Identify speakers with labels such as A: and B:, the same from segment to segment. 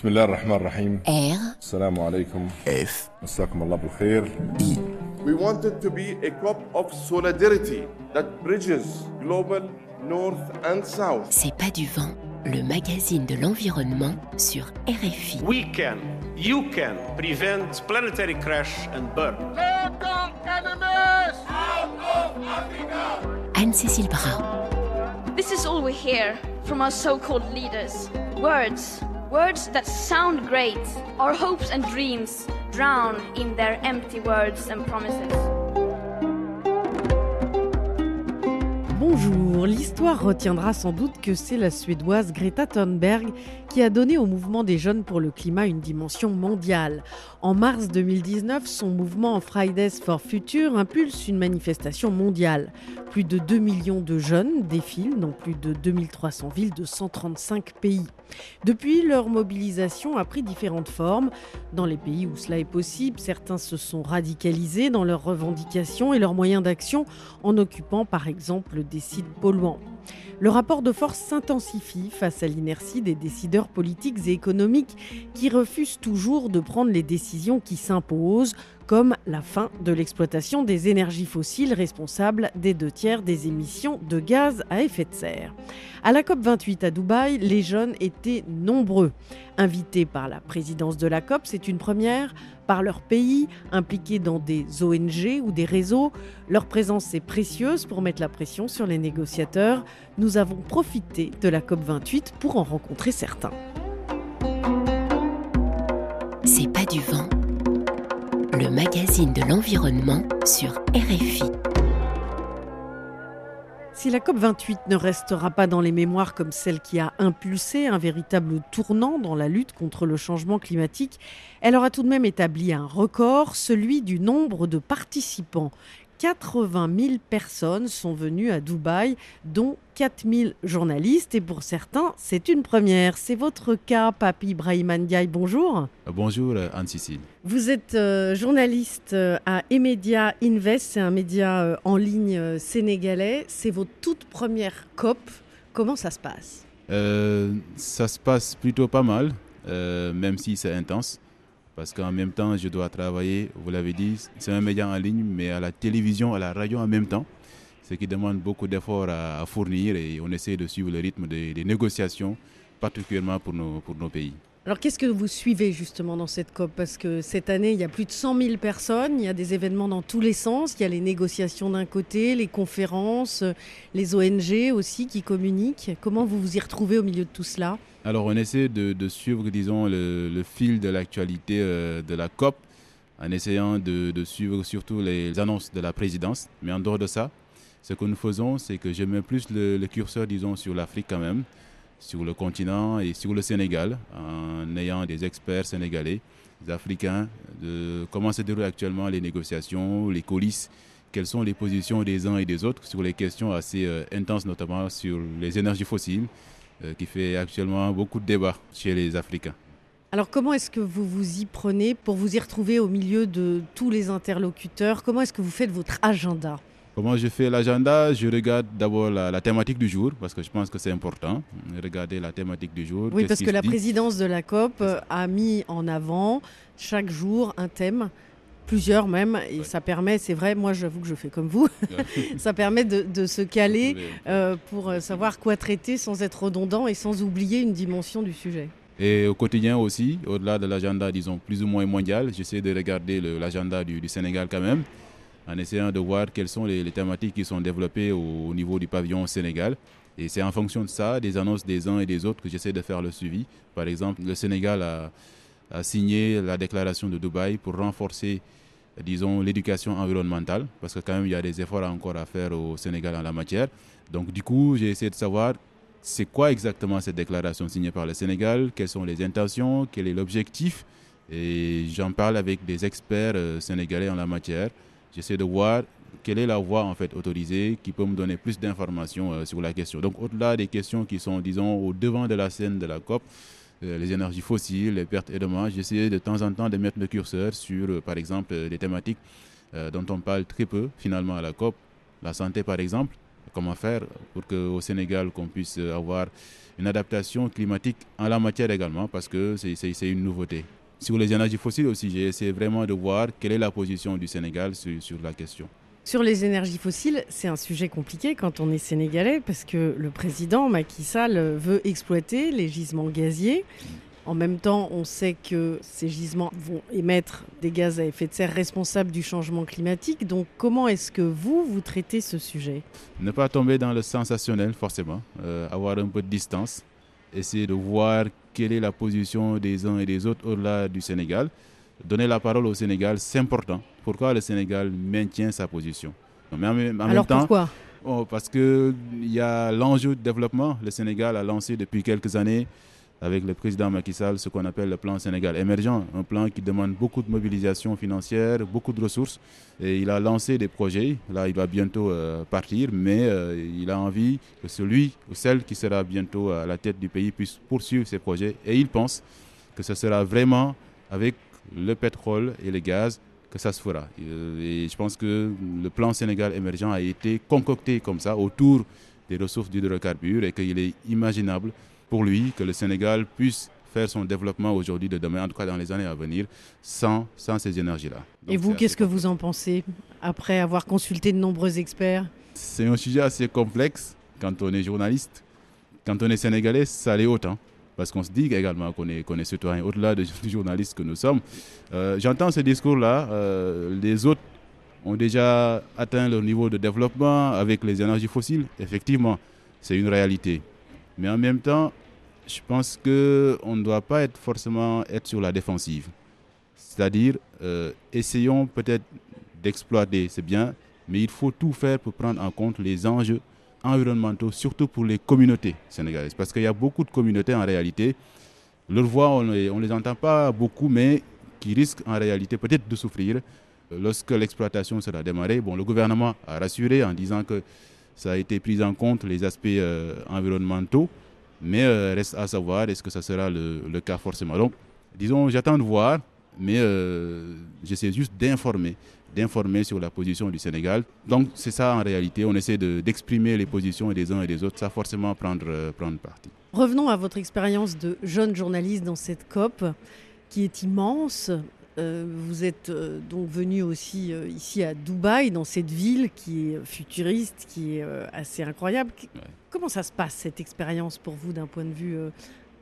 A: بسم الله الرحمن الرحيم
B: R,
A: السلام عليكم
C: F,
A: مساكم الله بالخير
C: I,
D: We wanted to be a COP of solidarity that bridges global north and south.
B: c'est pas du vent, le magazine de l'environnement sur RFI.
E: We can, you can prevent planetary crash and burn.
B: Anne-Cécile Brun,
F: This is all we hear from our so called leaders. Words. Words that sound great. Our hopes and dreams drown in their empty words and promises.
G: Bonjour, l'histoire retiendra sans doute que c'est la Suédoise Greta Thunberg qui a donné au mouvement des jeunes pour le climat une dimension mondiale. En mars 2019, son mouvement Fridays for Future impulse une manifestation mondiale. Plus de 2 millions de jeunes défilent dans plus de 2300 villes de 135 pays. Depuis, leur mobilisation a pris différentes formes. Dans les pays où cela est possible, certains se sont radicalisés dans leurs revendications et leurs moyens d'action en occupant par exemple des sites polluants. Le rapport de force s'intensifie face à l'inertie des décideurs politiques et économiques qui refusent toujours de prendre les décisions qui s'imposent, comme la fin de l'exploitation des énergies fossiles responsables des deux tiers des émissions de gaz à effet de serre. À la COP28 à Dubaï, les jeunes étaient nombreux. Invités par la présidence de la COP, c'est une première, par leur pays, impliqués dans des ONG ou des réseaux. Leur présence est précieuse pour mettre la pression sur les négociateurs. Nous avons profité de la COP28 pour en rencontrer certains.
B: c'est pas du vent, le magazine de l'environnement sur RFI.
G: Si la COP28 ne restera pas dans les mémoires comme celle qui a impulsé un véritable tournant dans la lutte contre le changement climatique, elle aura tout de même établi un record, celui du nombre de participants. 80 000 personnes sont venues à Dubaï, dont 4 000 journalistes. Et pour certains, c'est une première. C'est votre cas, Papi Brahim Ndiaye. Bonjour.
H: Bonjour Anne-Cécile.
G: Vous êtes euh, journaliste euh, à Emedia Invest, c'est un média euh, en ligne euh, sénégalais. C'est votre toute première COP. Comment ça se passe?
H: Euh, ça se passe plutôt pas mal, euh, même si c'est intense. Parce qu'en même temps, je dois travailler, vous l'avez dit, c'est un média en ligne, mais à la télévision, à la radio en même temps. Ce qui demande beaucoup d'efforts à, fournir et on essaie de suivre le rythme des, négociations, particulièrement pour nos pays.
G: Alors qu'est-ce que vous suivez justement dans cette COP? Parce que cette année, il y a plus de 100 000 personnes, il y a des événements dans tous les sens, il y a les négociations d'un côté, les conférences, les ONG aussi qui communiquent. Comment vous vous y retrouvez au milieu de tout cela?
H: Alors on essaie de, suivre, disons, le, fil de l'actualité euh, de la COP, en essayant de, de suivre surtout les annonces de la présidence. Mais en dehors de ça, ce que nous faisons, c'est que je mets plus le, le curseur, disons, sur l'Afrique quand même, sur le continent et sur le Sénégal, en ayant des experts sénégalais, des Africains, de comment se déroulent actuellement les négociations, les coulisses, quelles sont les positions des uns et des autres sur les questions assez euh, intenses, notamment sur les énergies fossiles, euh, qui fait actuellement beaucoup de débats chez les Africains.
G: Alors comment est-ce que vous vous y prenez pour vous y retrouver au milieu de tous les interlocuteurs? Comment est-ce que vous faites votre agenda?
H: Comment je fais l'agenda? Je regarde d'abord la, la thématique du jour, parce que je pense que c'est important. Regarder la thématique du jour.
G: Oui, parce que la présidence de la COP euh, a mis en avant chaque jour un thème, plusieurs même, et
H: Ouais.
G: ça permet, c'est vrai, moi j'avoue que je fais comme vous, ça permet de, de se caler euh, pour euh, savoir quoi traiter sans être redondant et sans oublier une dimension du sujet.
H: Et au quotidien aussi, au-delà de l'agenda, disons, plus ou moins mondial, j'essaie de regarder l'agenda du, du Sénégal quand même, en essayant de voir quelles sont les, thématiques qui sont développées au, au niveau du pavillon Sénégal. Et c'est en fonction de ça, des annonces des uns et des autres, que j'essaie de faire le suivi. Par exemple, le Sénégal a, a signé la déclaration de Dubaï pour renforcer, disons, l'éducation environnementale, parce que quand même, il y a des efforts encore à faire au Sénégal en la matière. Donc, du coup, j'ai essayé de savoir c'est quoi exactement cette déclaration signée par le Sénégal, quelles sont les intentions, quel est l'objectif. Et j'en parle avec des experts euh, sénégalais en la matière. J'essaie de voir quelle est la voie en fait autorisée qui peut me donner plus d'informations euh, sur la question. Donc au-delà des questions qui sont, disons, au devant de la scène de la COP, euh, les énergies fossiles, les pertes et dommages, j'essaie de temps en temps de mettre le curseur sur, euh, par exemple, des thématiques dont on parle très peu finalement à la COP, la santé par exemple. comment faire pour qu'au Sénégal, qu'on puisse avoir une adaptation climatique en la matière également, parce que c'est une nouveauté. Sur les énergies fossiles aussi, j'ai essayé vraiment de voir quelle est la position du Sénégal sur, sur la question.
G: Sur les énergies fossiles, c'est un sujet compliqué quand on est sénégalais parce que le président Macky Sall veut exploiter les gisements gaziers. En même temps, on sait que ces gisements vont émettre des gaz à effet de serre responsables du changement climatique. Donc comment est-ce que vous, vous traitez ce sujet?
H: Ne pas tomber dans le sensationnel, forcément. Euh, avoir un peu de distance. Essayer de voir quelle est la position des uns et des autres au-delà du Sénégal. Donner la parole au Sénégal, c'est important. Pourquoi le Sénégal maintient sa position?
G: Mais en, en Alors même temps, pourquoi?
H: oh, Parce qu'il y a l'enjeu de développement. Le Sénégal a lancé depuis quelques années avec le président Macky Sall ce qu'on appelle le plan Sénégal émergent, un plan qui demande beaucoup de mobilisation financière, beaucoup de ressources. Et il a lancé des projets. Là, il va bientôt euh, partir, mais euh, il a envie que celui ou celle qui sera bientôt à la tête du pays puisse poursuivre ses projets. Et il pense que ce sera vraiment avec le pétrole et le gaz que ça se fera. Et je pense que le plan Sénégal émergent a été concocté comme ça autour des ressources d'hydrocarbures et qu'il est imaginable pour lui que le Sénégal puisse faire son développement aujourd'hui, de demain, en tout cas dans les années à venir, sans, sans ces énergies-là.
G: Et vous, qu'est-ce que vous en pensez après avoir consulté de nombreux experts?
H: C'est un sujet assez complexe quand on est journaliste. Quand on est sénégalais, ça l'est autant. Parce qu'on se dit également qu'on est, qu'on est citoyen, au-delà des journalistes que nous sommes. Euh, j'entends ce discours-là. Euh, les autres ont déjà atteint leur niveau de développement avec les énergies fossiles. Effectivement, c'est une réalité. Mais en même temps, je pense qu'on ne doit pas être forcément être sur la défensive. C'est-à-dire, euh, essayons peut-être d'exploiter, c'est bien, mais il faut tout faire pour prendre en compte les enjeux environnementaux, surtout pour les communautés sénégalaises. Parce qu'il y a beaucoup de communautés en réalité, leur voix, on ne les, entend pas beaucoup, mais qui risquent en réalité peut-être de souffrir lorsque l'exploitation sera démarrée. Bon, le gouvernement a rassuré en disant que ça a été pris en compte les aspects euh, environnementaux, mais euh, reste à savoir est-ce que ça sera le, le, cas forcément. Donc, disons, j'attends de voir, mais euh, j'essaie juste d'informer, d'informer sur la position du Sénégal. Donc, c'est ça en réalité, on essaie d'exprimer les positions des uns et des autres, ça forcément prendre, prendre parti.
G: Revenons à votre expérience de jeune journaliste dans cette COP qui est immense. Euh, vous êtes euh, donc venu aussi euh, ici à Dubaï, dans cette ville qui est futuriste, qui est assez incroyable. Comment ça se passe cette expérience pour vous d'un point de vue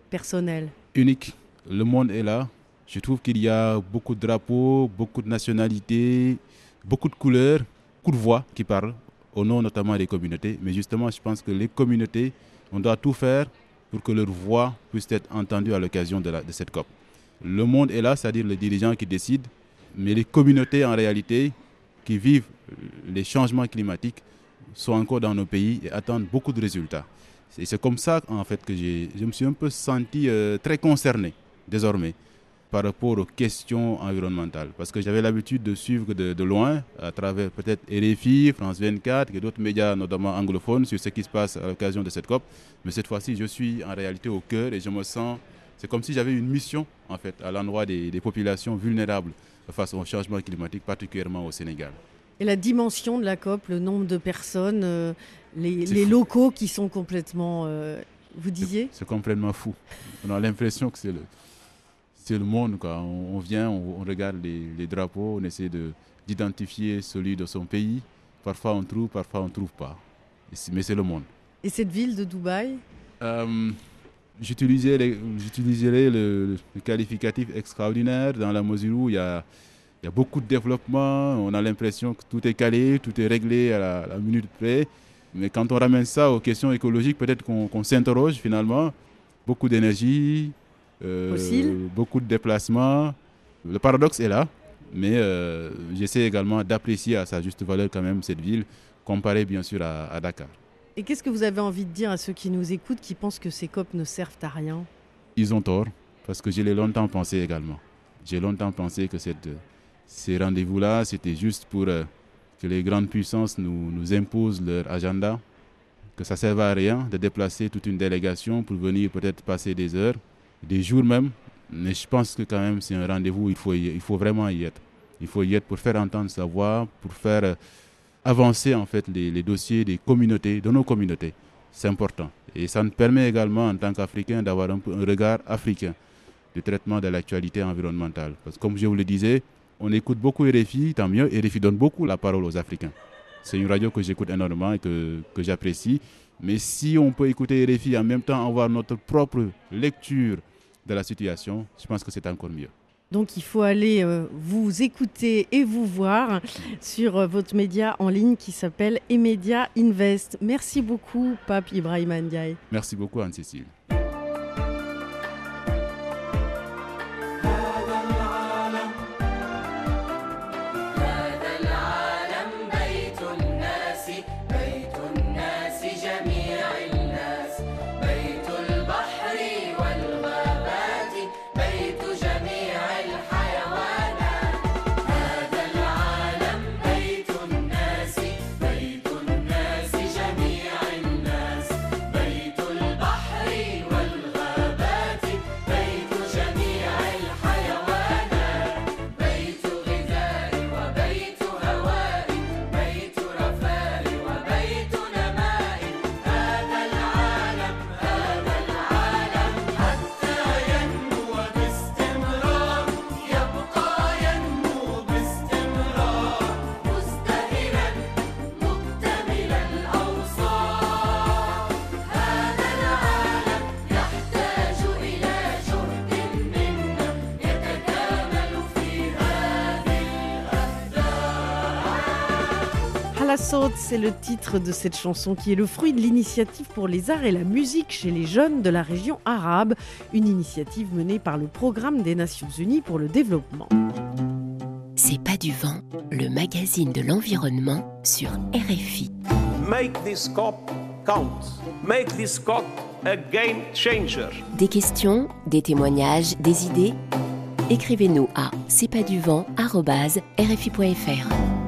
G: personnel?
H: Unique. Le monde est là. Je trouve qu'il y a beaucoup de drapeaux, beaucoup de nationalités, beaucoup de couleurs, beaucoup de voix qui parlent, au nom notamment des communautés. Mais justement, je pense que les communautés, on doit tout faire pour que leur voix puisse être entendue à l'occasion de, de cette COP. Le monde est là, c'est-à-dire les dirigeants qui décident, mais les communautés en réalité qui vivent les changements climatiques sont encore dans nos pays et attendent beaucoup de résultats. Et c'est comme ça en fait que je me suis un peu senti euh, très concerné désormais par rapport aux questions environnementales. Parce que j'avais l'habitude de suivre de, de, loin, à travers peut-être RFI, France 24 et d'autres médias, notamment anglophones, sur ce qui se passe à l'occasion de cette COP. Mais cette fois-ci, je suis en réalité au cœur et je me sens c'est comme si j'avais une mission en fait à l'endroit des, des, populations vulnérables face au changement climatique, particulièrement au Sénégal.
G: Et la dimension de la COP, le nombre de personnes, euh, les, les locaux qui sont complètement, euh, vous disiez?
H: C'est complètement fou. On a l'impression que c'est le, c'est le monde. Quoi. On, on vient, on, on regarde les, les, drapeaux, on essaie de, d'identifier celui de son pays. Parfois on trouve, parfois on ne trouve pas. Mais c'est le monde.
G: Et cette ville de Dubaï?
H: Euh, j'utiliserai le, le, le, qualificatif extraordinaire dans la mesure où il y a, il y a beaucoup de développement, on a l'impression que tout est calé, tout est réglé à la, à la, minute près. Mais quand on ramène ça aux questions écologiques, peut-être qu'on qu s'interroge finalement. Beaucoup d'énergie,
G: euh,
H: beaucoup de déplacements. Le paradoxe est là, mais euh, j'essaie également d'apprécier à sa juste valeur quand même cette ville, comparée bien sûr à, à Dakar.
G: Et qu'est-ce que vous avez envie de dire à ceux qui nous écoutent, qui pensent que ces COP ne servent à rien?
H: Ils ont tort, parce que je l'ai longtemps pensé également. J'ai longtemps pensé que ces rendez-vous-là, c'était juste pour euh, que les grandes puissances nous, nous, imposent leur agenda, que ça ne servait à rien de déplacer toute une délégation pour venir peut-être passer des heures, des jours même. Mais je pense que quand même c'est un rendez-vous, il faut, il faut vraiment y être. Il faut y être pour faire entendre sa voix, pour faire... Euh, avancer en fait les, dossiers des communautés, de nos communautés. C'est important. Et ça nous permet également, en tant qu'Africains, d'avoir un, un regard africain du traitement de l'actualité environnementale. Parce que comme je vous le disais, on écoute beaucoup RFI, tant mieux. RFI donne beaucoup la parole aux Africains. C'est une radio que j'écoute énormément et que, j'apprécie. Mais si on peut écouter RFI en même temps avoir notre propre lecture de la situation, je pense que c'est encore mieux.
G: Donc il faut aller euh, vous écouter et vous voir sur euh, votre média en ligne qui s'appelle Emedia Invest. Merci beaucoup, Pape Ibrahim Ndiaye.
H: Merci beaucoup, Anne-Cécile.
G: C'est le titre de cette chanson qui est le fruit de l'initiative pour les arts et la musique chez les jeunes de la région arabe, une initiative menée par le Programme des Nations Unies pour le développement.
B: C'est pas du vent, le magazine de l'environnement sur RFI.
E: Make this COP count. Make this COP a game changer.
B: Des questions, des témoignages, des idées? Écrivez-nous à c'est pas du vent rfi.fr.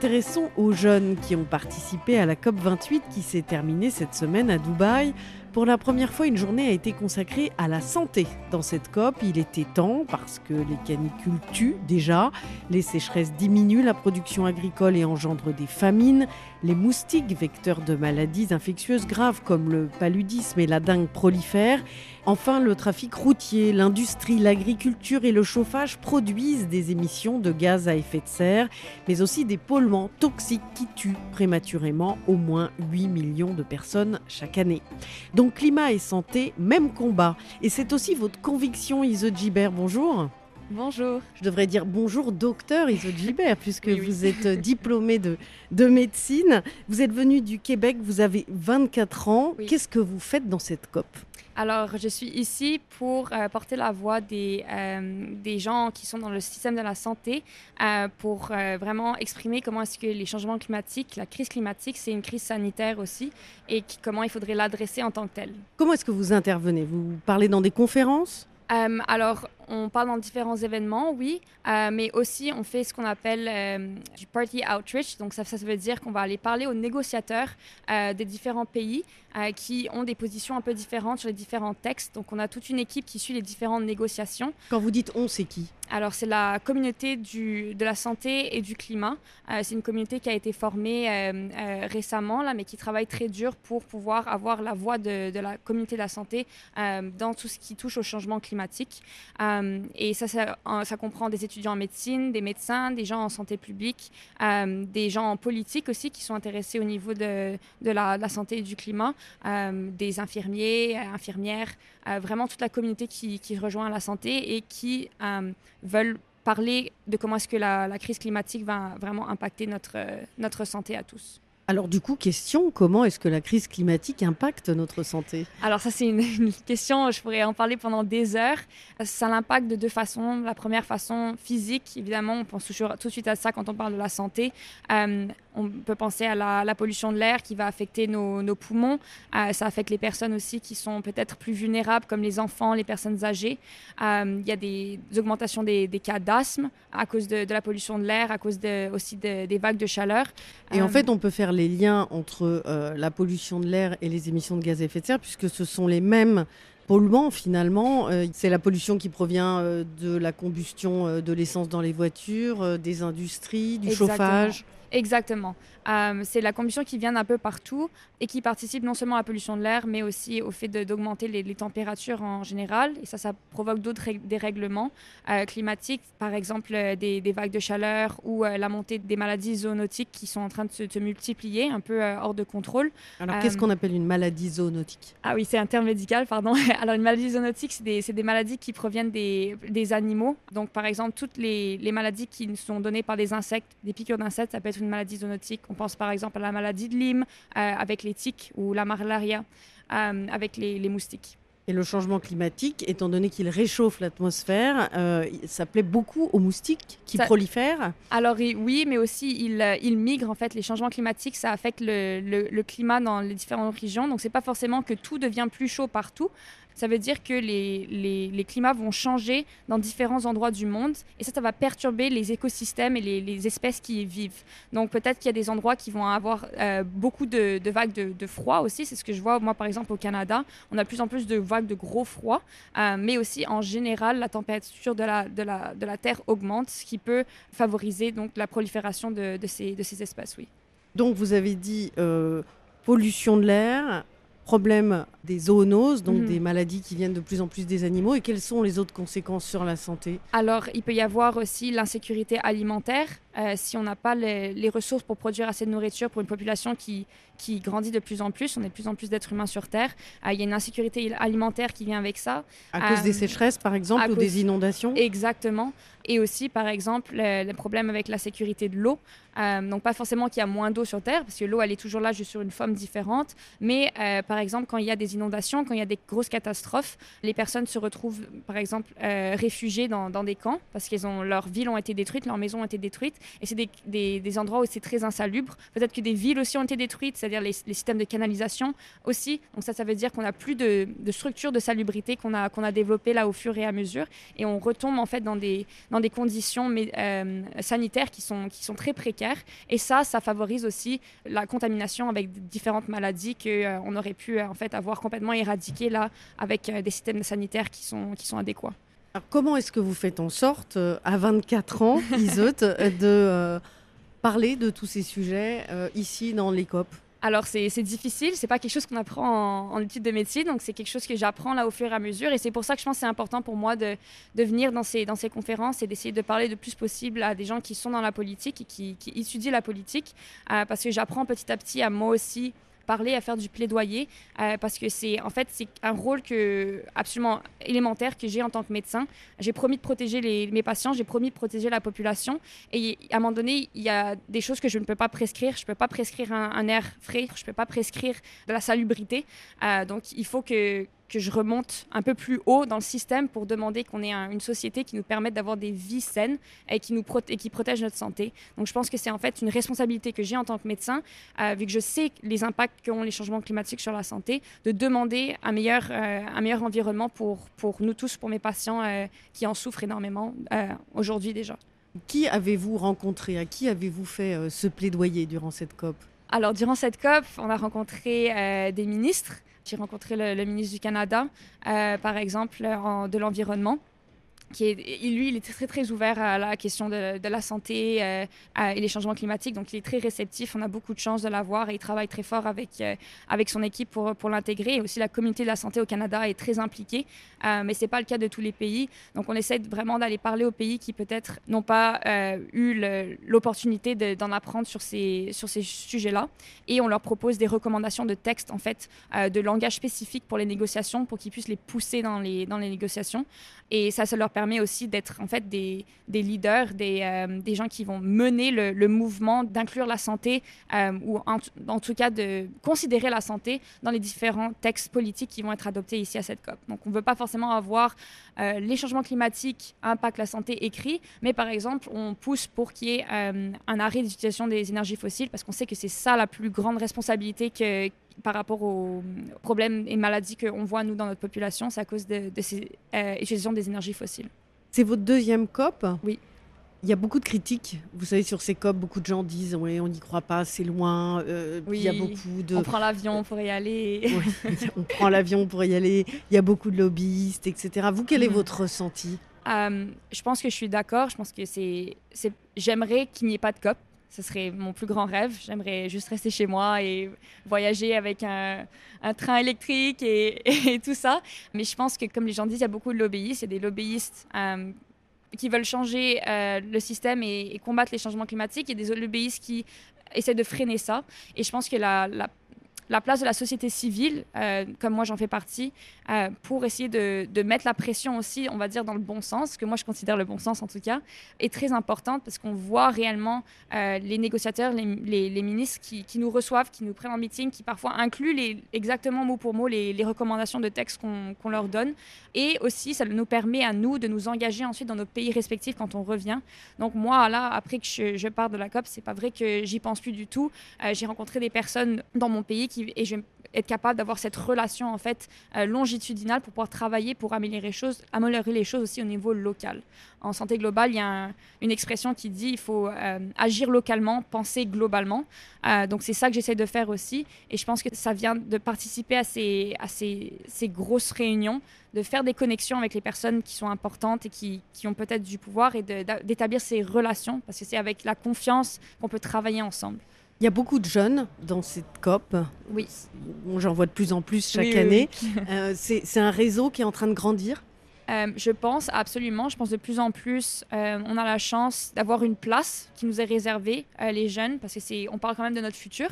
G: intéressons aux jeunes qui ont participé à la COP28 qui s'est terminée cette semaine à Dubaï. Pour la première fois, une journée a été consacrée à la santé. Dans cette COP, il était temps parce que les canicules tuent déjà, les sécheresses diminuent la production agricole et engendrent des famines, les moustiques, vecteurs de maladies infectieuses graves comme le paludisme et la dengue prolifèrent. Enfin, le trafic routier, l'industrie, l'agriculture et le chauffage produisent des émissions de gaz à effet de serre, mais aussi des polluants toxiques qui tuent prématurément au moins 8 millions de personnes chaque année. Donc climat et santé, même combat. Et c'est aussi votre conviction, Iso Gibert. Bonjour.
C: Bonjour.
G: Je devrais dire bonjour docteur Iso Gilbert, puisque
C: Oui, oui.
G: vous êtes diplômé de, de médecine. Vous êtes venu du Québec, vous avez 24 ans.
C: Oui.
G: Qu'est-ce que vous faites dans cette COP?
C: Alors, je suis ici pour euh, porter la voix des, euh, des gens qui sont dans le système de la santé, euh, pour vraiment exprimer comment est-ce que les changements climatiques, la crise climatique, c'est une crise sanitaire aussi, et comment il faudrait l'adresser en tant que telle.
G: Comment est-ce que vous intervenez? Vous parlez dans des conférences?
C: Euh, alors, on parle dans différents événements, oui, euh, mais aussi on fait ce qu'on appelle euh, du party outreach. Donc, ça, ça veut dire qu'on va aller parler aux négociateurs des différents pays qui ont des positions un peu différentes sur les différents textes. Donc, on a toute une équipe qui suit les différentes négociations.
G: Quand vous dites on, c'est qui?
C: Alors, c'est la communauté du, de la santé et du climat. Euh, c'est une communauté qui a été formée euh, euh, récemment, là, mais qui travaille très dur pour pouvoir avoir la voix de, la communauté de la santé dans tout ce qui touche au changement climatique. Et ça, ça, en- ça comprend des étudiants en médecine, des médecins, des gens en santé publique, des gens en politique aussi qui sont intéressés au niveau de, de la, santé et du climat, des infirmiers, infirmières, vraiment toute la communauté qui, qui rejoint la santé et qui veulent parler de comment est-ce que la, crise climatique va vraiment impacter notre, euh, notre santé à tous.
G: Alors du coup, question, comment est-ce que la crise climatique impacte notre santé?
C: Alors ça, c'est une, une question, je pourrais en parler pendant des heures. Ça l'impacte de deux façons. La première façon physique, évidemment, on pense toujours tout de suite à ça quand on parle de la santé. Euh, on peut penser à la, la pollution de l'air qui va affecter nos, nos poumons. Euh, ça affecte les personnes aussi qui sont peut-être plus vulnérables, comme les enfants, les personnes âgées. Euh, Il y a des augmentations des, des cas d'asthme à cause de, de la pollution de l'air, à cause de, aussi de- des vagues de chaleur.
G: Et en fait, on peut faire les liens entre euh, la pollution de l'air et les émissions de gaz à effet de serre, puisque ce sont les mêmes polluants finalement. Euh, c'est la pollution qui provient euh, de la combustion de l'essence dans les voitures, des industries, du
C: Exactement.
G: chauffage.
C: Exactement. Euh, c'est la combustion qui vient d'un peu partout et qui participe non seulement à la pollution de l'air, mais aussi au fait d'augmenter les, les températures en général. Et ça, ça provoque d'autres dérèglements euh, climatiques, par exemple euh, des, des vagues de chaleur ou la montée des maladies zoonotiques qui sont en train de se, multiplier, un peu hors de contrôle.
G: Alors qu'est-ce qu'on appelle une maladie zoonotique?
C: Ah oui, c'est un terme médical, pardon. Alors, une maladie zoonotique, c'est des, maladies qui proviennent des, des animaux. Donc, par exemple, toutes les, les maladies qui nous sont données par des insectes, des piqûres d'insectes, ça peut être une maladie zoonotique. On pense par exemple à la maladie de Lyme euh, avec les tiques ou la malaria euh, avec les, les moustiques.
G: Et le changement climatique, étant donné qu'il réchauffe l'atmosphère, euh, ça plaît beaucoup aux moustiques qui
C: Ça-
G: prolifèrent.
C: Alors il- oui, mais aussi ils ils migrent en fait. Les changements climatiques, ça affecte le, le- le climat dans les différentes régions. Donc c'est pas forcément que tout devient plus chaud partout. Ça veut dire que les, les, les climats vont changer dans différents endroits du monde et ça, ça va perturber les écosystèmes et les, les espèces qui y vivent. Donc peut-être qu'il y a des endroits qui vont avoir euh, beaucoup de, de vagues de, de froid aussi. C'est ce que je vois moi par exemple au Canada. On a de plus en plus de vagues de gros froid, euh, mais aussi en général la température de la, de la, de la Terre augmente, ce qui peut favoriser donc la prolifération de, de ces, de ces espèces. Oui.
G: Donc vous avez dit euh, pollution de l'air, problème des zoonoses, donc
C: Mhm.
G: des maladies qui viennent de plus en plus des animaux. Et quelles sont les autres conséquences sur la santé?
C: Alors, il peut y avoir aussi l'insécurité alimentaire. Euh, si on n'a pas les, les ressources pour produire assez de nourriture pour une population qui, qui grandit de plus en plus, on est de plus en plus d'êtres humains sur Terre, euh, il y a une insécurité alimentaire qui vient avec ça.
G: À cause des
C: Euh,
G: sécheresses, par exemple, ou
C: cause-
G: des inondations?
C: Exactement. Et aussi, par exemple, le, le problème avec la sécurité de l'eau. Donc, pas forcément qu'il y a moins d'eau sur Terre, parce que l'eau, elle est toujours là, juste sur une forme différente. Mais, par exemple, quand il y a des inondations, quand il y a des grosses catastrophes, les personnes se retrouvent, par exemple, réfugiées dans, dans des camps, parce que leurs villes ont été détruites, leurs maisons ont été détruites. Et c'est des, endroits où c'est très insalubre. Peut-être que des villes aussi ont été détruites, c'est-à-dire les, systèmes de canalisation aussi. Donc, ça, ça veut dire qu'on n'a plus de, de structure de salubrité qu'on a, qu'on développée là au fur et à mesure. Et on retombe, en fait, dans des, conditions euh, sanitaires qui sont, très précaires. Et ça, ça favorise aussi la contamination avec différentes maladies qu'on aurait pu euh, en fait avoir complètement éradiquées là avec euh, des systèmes sanitaires qui sont adéquats.
G: Alors, comment est-ce que vous faites en sorte, euh, à 24 ans, Iseut, euh, de euh, parler de tous ces sujets euh, ici dans les COP?
C: Alors c'est difficile, c'est pas quelque chose qu'on apprend en, en études de médecine, donc c'est quelque chose que j'apprends là au fur et à mesure, et c'est pour ça que je pense que c'est important pour moi de, de venir dans ces, dans ces conférences et d'essayer de parler le plus possible à des gens qui sont dans la politique et qui, qui étudient la politique, parce que j'apprends petit à petit à moi aussi à faire du plaidoyer, euh, parce que c'est en fait c'est un rôle que absolument élémentaire que j'ai en tant que médecin. J'ai promis de protéger les, mes patients, j'ai promis de protéger la population, et à un moment donné, il y a des choses que je ne peux pas prescrire. Je peux pas prescrire un, air frais, je peux pas prescrire de la salubrité. Euh, donc il faut que que je remonte un peu plus haut dans le système pour demander qu'on ait un- une société qui nous permette d'avoir des vies saines et qui, nous proté- et qui protège notre santé. Donc je pense que c'est en fait une responsabilité que j'ai en tant que médecin, euh, vu que je sais les impacts qu'ont les changements climatiques sur la santé, de demander un meilleur, euh, un meilleur environnement pour, pour nous tous, pour mes patients euh, qui en souffrent énormément aujourd'hui déjà.
G: Qui avez-vous rencontré? À qui avez-vous fait ce plaidoyer durant cette COP?
C: Alors, durant cette COP, on a rencontré euh, des ministres. J'ai rencontré le, ministre du Canada, euh, par exemple, en- de l'environnement. Qui est, lui, il est très, très ouvert à la question de, la santé euh, et les changements climatiques. Donc, il est très réceptif. On a beaucoup de chance de l'avoir et il travaille très fort avec, euh, avec son équipe pour, pour l'intégrer. Et aussi, la communauté de la santé au Canada est très impliquée. Euh, mais ce n'est pas le cas de tous les pays. Donc, on essaie vraiment d'aller parler aux pays qui, peut-être, n'ont pas eu l'opportunité de- d'en apprendre sur ces, sur ces sujets-là et on leur propose des recommandations de textes, en fait, de langage spécifique pour les négociations, pour qu'ils puissent les pousser dans les, dans les négociations. Et ça, ça leur permet aussi d'être, en fait, des, des leaders, des, euh, des gens qui vont mener le, le mouvement d'inclure la santé, euh, ou en, en tout cas de considérer la santé dans les différents textes politiques qui vont être adoptés ici à cette COP. Donc, on ne veut pas forcément avoir euh, les changements climatiques impactent la santé écrit, mais par exemple, on pousse pour qu'il y ait euh, un arrêt d'utilisation des énergies fossiles parce qu'on sait que c'est ça la plus grande responsabilité que, par rapport aux problèmes et maladies qu'on voit nous dans notre population, c'est à cause de, de ces euh, utilisations des énergies fossiles.
G: C'est votre deuxième COP?
C: Oui.
G: Il y a beaucoup de critiques, vous savez, sur ces COP, beaucoup de gens disent ouais, on n'y croit pas, c'est loin. Euh, il y a beaucoup de.
C: On prend l'avion pour y aller.
G: on prend l'avion pour y aller. Il y a beaucoup de lobbyistes, etc. Vous, quel est mm. votre ressenti?
C: Euh, Je pense que je suis d'accord. Je pense que c'est. J'aimerais qu'il n'y ait pas de COP. Ce serait mon plus grand rêve. J'aimerais juste rester chez moi et voyager avec un, un train électrique et, et, tout ça. Mais je pense que, comme les gens disent, il y a beaucoup de lobbyistes. Il y a des lobbyistes euh, qui veulent changer euh, le système et, combattre les changements climatiques et des lobbyistes qui essaient de freiner ça. Et je pense que la la place de la société civile, euh, comme moi j'en fais partie, euh, pour essayer de, mettre la pression aussi, on va dire, dans le bon sens, que moi je considère le bon sens en tout cas, est très importante parce qu'on voit réellement euh, les négociateurs, les, ministres qui, nous reçoivent, qui nous prennent en meeting, qui parfois incluent exactement mot pour mot les, recommandations de texte qu'on leur donne. Et aussi, ça nous permet à nous de nous engager ensuite dans nos pays respectifs quand on revient. Donc moi, là, après que je, je pars de la COP, c'est pas vrai que j'y pense plus du tout. J'ai rencontré des personnes dans mon pays qui et être capable d'avoir cette relation en fait euh, longitudinale pour pouvoir travailler pour améliorer les choses, améliorer les choses aussi au niveau local. En santé globale, il y a une expression qui dit il faut euh, agir localement, penser globalement. Euh, donc c'est ça que j'essaie de faire aussi, et je pense que ça vient de participer à ces, à ces, ces grosses réunions, de faire des connexions avec les personnes qui sont importantes et qui, qui ont peut-être du pouvoir et d'établir ces relations, parce que c'est avec la confiance qu'on peut travailler ensemble.
G: Il y a beaucoup de jeunes dans cette COP.
C: Oui.
G: J'en vois de plus en plus chaque année. Euh, c'est un réseau qui est en train de grandir?
C: Euh, je pense absolument. Je pense de plus en plus, euh, on a la chance d'avoir une place qui nous est réservée, les jeunes, parce que c'est, on parle quand même de notre futur.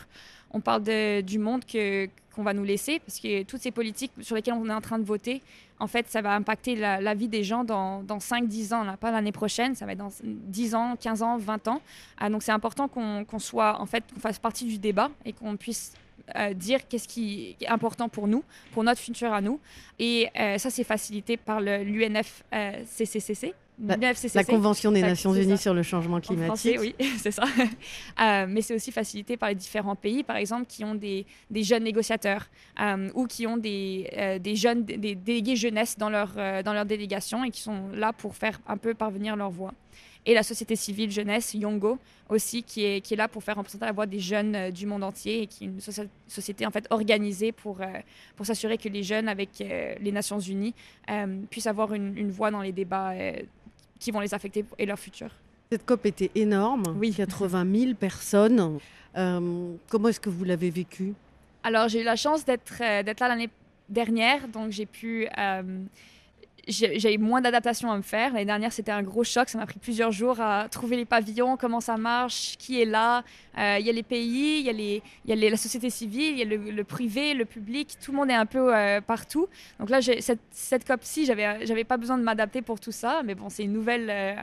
C: On parle de, du monde que, qu'on va nous laisser, parce que toutes ces politiques sur lesquelles on est en train de voter, en fait, ça va impacter la, vie des gens dans, dans 5-10 ans, pas l'année prochaine, ça va être dans 10 ans, 15 ans, 20 ans. Ah, donc c'est important qu'on soit, en fait, qu'on fasse partie du débat et qu'on puisse euh, dire qu'est-ce qui est important pour nous, pour notre futur à nous. Et euh, ça, c'est facilité par l'UNFCCC,
G: la, Convention des Nations Unies sur le changement climatique.
C: oui, c'est ça. Euh, mais c'est aussi facilité par les différents pays, par exemple, qui ont des, des jeunes négociateurs euh, ou qui ont des, euh, des jeunes, des délégués jeunesse dans leur, dans leur délégation et qui sont là pour faire un peu parvenir leur voix. Et la société civile jeunesse, Yongo, aussi, qui est, qui est là pour faire représenter la voix des jeunes du monde entier et qui est une société en fait organisée pour, pour s'assurer que les jeunes avec les Nations Unies puissent avoir une, une voix dans les débats qui vont les affecter et leur futur.
G: Cette COP était énorme, oui. 80 000 personnes. Euh, comment est-ce que vous l'avez vécu?
C: Alors, j'ai eu la chance d'être euh, d'être là l'année dernière, donc j'ai pu euh, j'ai eu moins d'adaptation à me faire. L'année dernière, c'était un gros choc. Ça m'a pris plusieurs jours à trouver les pavillons, comment ça marche, qui est là. Euh, il y a les pays, il y a, les, y a les, la société civile, il y a le, privé, le public. Tout le monde est un peu euh, partout. Donc là, cette, cette COP-ci, j'avais pas besoin de m'adapter pour tout ça. Mais bon, c'est une nouvelle, euh,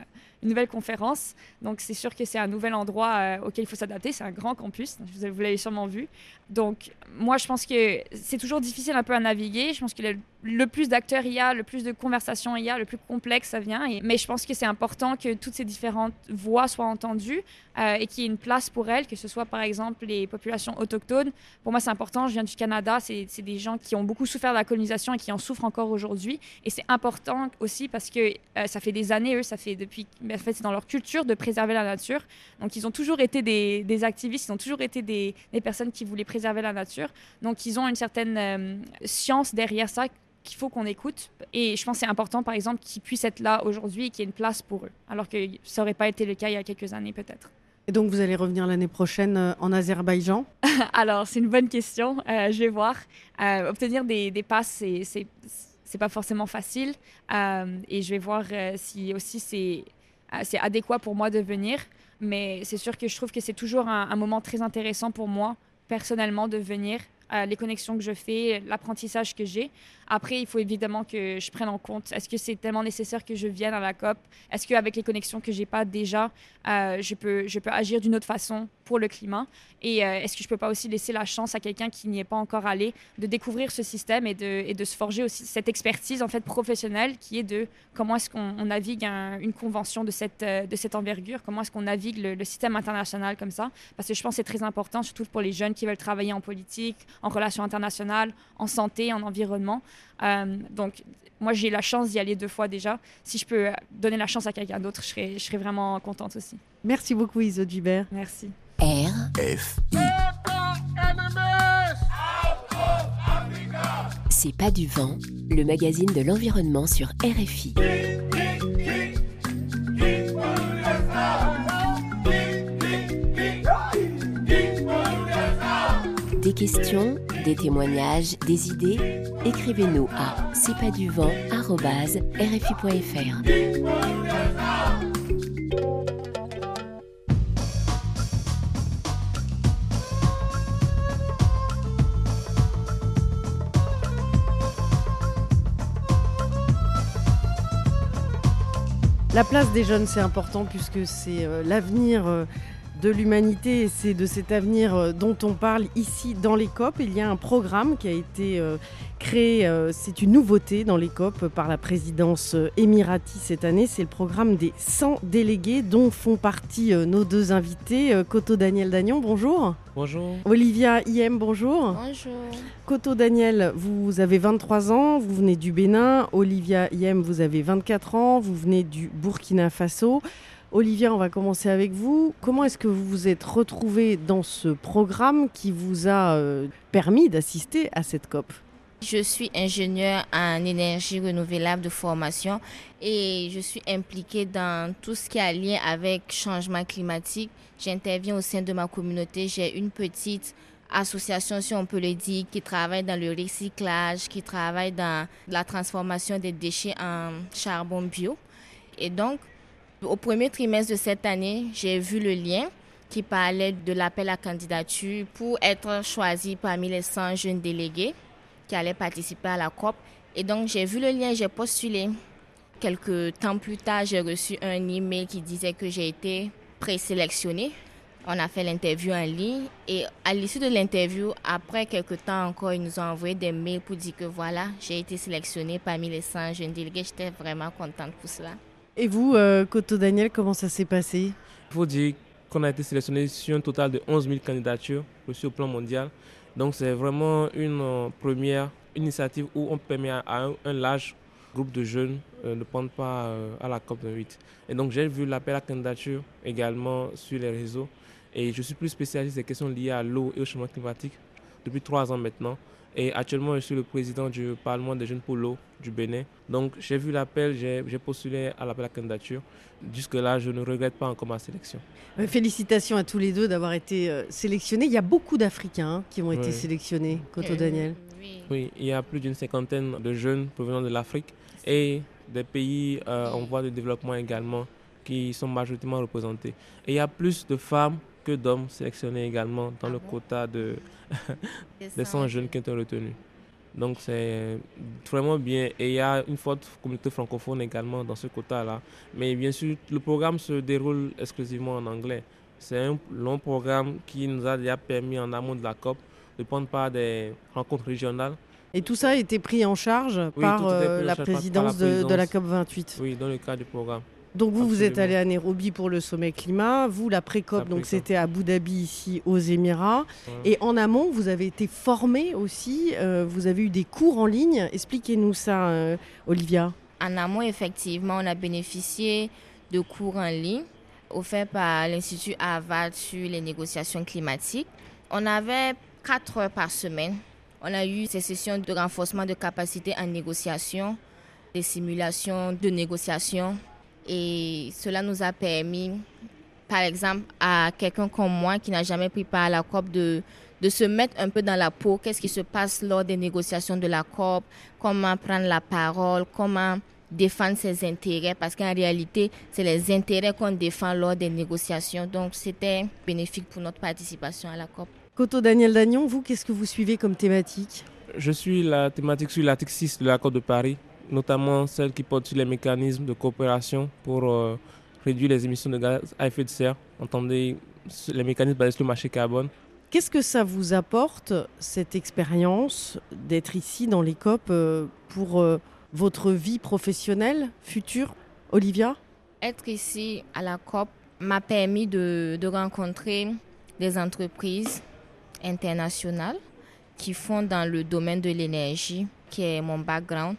C: nouvelle conférence. Donc c'est sûr que c'est un nouvel endroit auquel il faut s'adapter. C'est un grand campus. Vous l'avez sûrement vu. Donc moi, je pense que c'est toujours difficile un peu à naviguer. Je pense que le, le plus d'acteurs il y a, le plus de conversations il y a, le plus complexe ça vient. Mais je pense que c'est important que toutes ces différentes voix soient entendues euh, et qu'il y ait une place pour elles, que ce soit par exemple les populations autochtones. Pour moi, c'est important. Je viens du Canada. C'est des gens qui ont beaucoup souffert de la colonisation et qui en souffrent encore aujourd'hui. Et c'est important aussi parce que euh, ça fait des années, eux, ça fait depuis. En fait, c'est dans leur culture de préserver la nature. Donc, ils ont toujours été des, des activistes, ils ont toujours été des, des, personnes qui voulaient préserver la nature. Donc, ils ont une certaine euh, science derrière ça qu'il faut qu'on écoute. Et je pense que c'est important, par exemple, qu'ils puissent être là aujourd'hui et qu'il y ait une place pour eux, alors que ça n'aurait pas été le cas il y a quelques années peut-être.
G: Et donc vous allez revenir l'année prochaine euh, en Azerbaïdjan?
C: Alors c'est une bonne question, euh, je vais voir. Euh, obtenir des, des passes, c'est, c'est, pas forcément facile. et je vais voir si aussi c'est, c'est adéquat pour moi de venir. Mais c'est sûr que je trouve que c'est toujours un, un moment très intéressant pour moi, personnellement, de venir les connexions que je fais, l'apprentissage que j'ai. Après, il faut évidemment que je prenne en compte, est-ce que c'est tellement nécessaire que je vienne à la COP? Est-ce qu'avec les connexions que j'ai pas déjà, euh, je, peux, je peux agir d'une autre façon pour le climat? Et euh, est-ce que je peux pas aussi laisser la chance à quelqu'un qui n'y est pas encore allé de découvrir ce système et de, et de se forger aussi cette expertise en fait professionnelle qui est de comment est-ce qu'on navigue une convention de cette, euh, de cette envergure, comment est-ce qu'on navigue le, le, système international comme ça? Parce que je pense que c'est très important, surtout pour les jeunes qui veulent travailler en politique, en relations internationales, en santé, en environnement. Euh, donc, moi, j'ai la chance d'y aller deux fois déjà. Si je peux donner la chance à quelqu'un d'autre, je serais, je serais vraiment contente aussi.
G: Merci beaucoup, Iso Gibert.
C: Merci.
B: R.
I: F.
B: C'est pas du vent, le magazine de l'environnement sur RFI. Questions, des témoignages, des idées Écrivez-nous à c'est pas du vent rfi.fr.
G: La place des jeunes, c'est important puisque c'est euh, l'avenir euh, de l'humanité et c'est de cet avenir euh, dont on parle ici dans les COP. Il y a un programme qui a été créé, c'est une nouveauté dans les COP par la présidence émirati cette année. C'est le programme des 100 délégués dont font partie nos deux invités. Coto Daniel Dagnon, bonjour.
J: Bonjour.
G: Olivia Iem, bonjour.
F: Bonjour.
G: Coto Daniel, vous avez 23 ans, vous venez du Bénin. Olivia Iem, vous avez 24 ans, vous venez du Burkina Faso. Olivia, on va commencer avec vous. Comment est-ce que vous vous êtes retrouvé dans ce programme qui vous a euh, permis d'assister à cette COP?
K: Je suis ingénieure en énergie renouvelable de formation et je suis impliquée dans tout ce qui a lien avec changement climatique. J'interviens au sein de ma communauté. J'ai une petite association, si on peut le dire, qui travaille dans le recyclage, qui travaille dans la transformation des déchets en charbon bio. Et donc, au premier trimestre de cette année, j'ai vu le lien qui parlait de l'appel à candidature pour être choisi parmi les 100 jeunes délégués qui allaient participer à la COP. Et donc, j'ai vu le lien, j'ai postulé. Quelques temps plus tard, j'ai reçu un email qui disait que j'ai été présélectionnée. On a fait l'interview en ligne et à l'issue de l'interview, après quelques temps encore, ils nous ont envoyé des mails pour dire que voilà, j'ai été sélectionnée parmi les 100 jeunes délégués. J'étais vraiment contente pour cela.
G: Et vous, euh, Coto Daniel, comment ça s'est passé?
J: Il faut dire qu'on a été sélectionné sur un total de 11 000 candidatures reçues au plan mondial. Donc c'est vraiment une euh, première initiative où on permet à un, large groupe de jeunes euh, de prendre part euh, à la COP28. Et donc j'ai vu l'appel à candidature également sur les réseaux. Et je suis plus spécialiste des questions liées à l'eau et au changement climatique depuis trois ans maintenant. Et actuellement, je suis le président du Parlement des jeunes pour l'eau du Bénin. Donc, j'ai vu l'appel, j'ai postulé à l'appel à candidature. Jusque-là, je ne regrette pas encore ma sélection.
G: Félicitations à tous les deux d'avoir été euh, sélectionnés. Il y a beaucoup d'Africains hein, qui ont été sélectionnés, Coto euh, Daniel.
J: Oui. il y a plus d'une cinquantaine de jeunes provenant de l'Afrique et des pays euh, en voie de développement également qui sont majoritairement représentés. Et il y a plus de femmes que d'hommes sélectionnés également dans ah le quota de des 100 jeunes qui ont été retenus. Donc c'est vraiment bien. Et il y a une forte communauté francophone également dans ce quota-là. Mais bien sûr, le programme se déroule exclusivement en anglais. C'est un long programme qui nous a déjà permis en amont de la COP de prendre part des rencontres régionales.
G: Et tout ça a été pris en charge par, euh, la, présidence de, de la COP 28
J: Oui, dans le cadre du programme.
G: Donc vous, vous êtes allé à Nairobi pour le sommet climat. Vous, la pré-COP, donc c'était à Abu Dhabi, ici aux Émirats. Et en amont, vous avez été formé aussi. Euh, vous avez eu des cours en ligne. Expliquez-nous ça, euh, Olivia.
K: En amont, effectivement, on a bénéficié de cours en ligne offerts par l'Institut Harvard sur les négociations climatiques. On avait quatre heures par semaine. On a eu ces sessions de renforcement de capacité en négociation, des simulations de négociation et cela nous a permis, par exemple, à quelqu'un comme moi qui n'a jamais pris part à la COP de, de se mettre un peu dans la peau, qu'est-ce qui se passe lors des négociations de la COP, comment prendre la parole, comment défendre ses intérêts, parce qu'en réalité, c'est les intérêts qu'on défend lors des négociations. Donc, c'était bénéfique pour notre participation à la COP.
G: Coto Daniel Dagnon, vous, qu'est-ce que vous suivez comme thématique?
J: Je suis la thématique sur l'article 6 de l'accord de Paris, notamment celle qui porte sur les mécanismes de coopération pour euh, réduire les émissions de gaz à effet de serre. Entendez les mécanismes basés sur le marché carbone.
G: Qu'est-ce que ça vous apporte, cette expérience d'être ici dans les COP euh, pour euh, votre vie professionnelle future, Olivia?
K: Être ici à la COP m'a permis de, de rencontrer des entreprises internationales qui font dans le domaine de l'énergie, qui est mon background.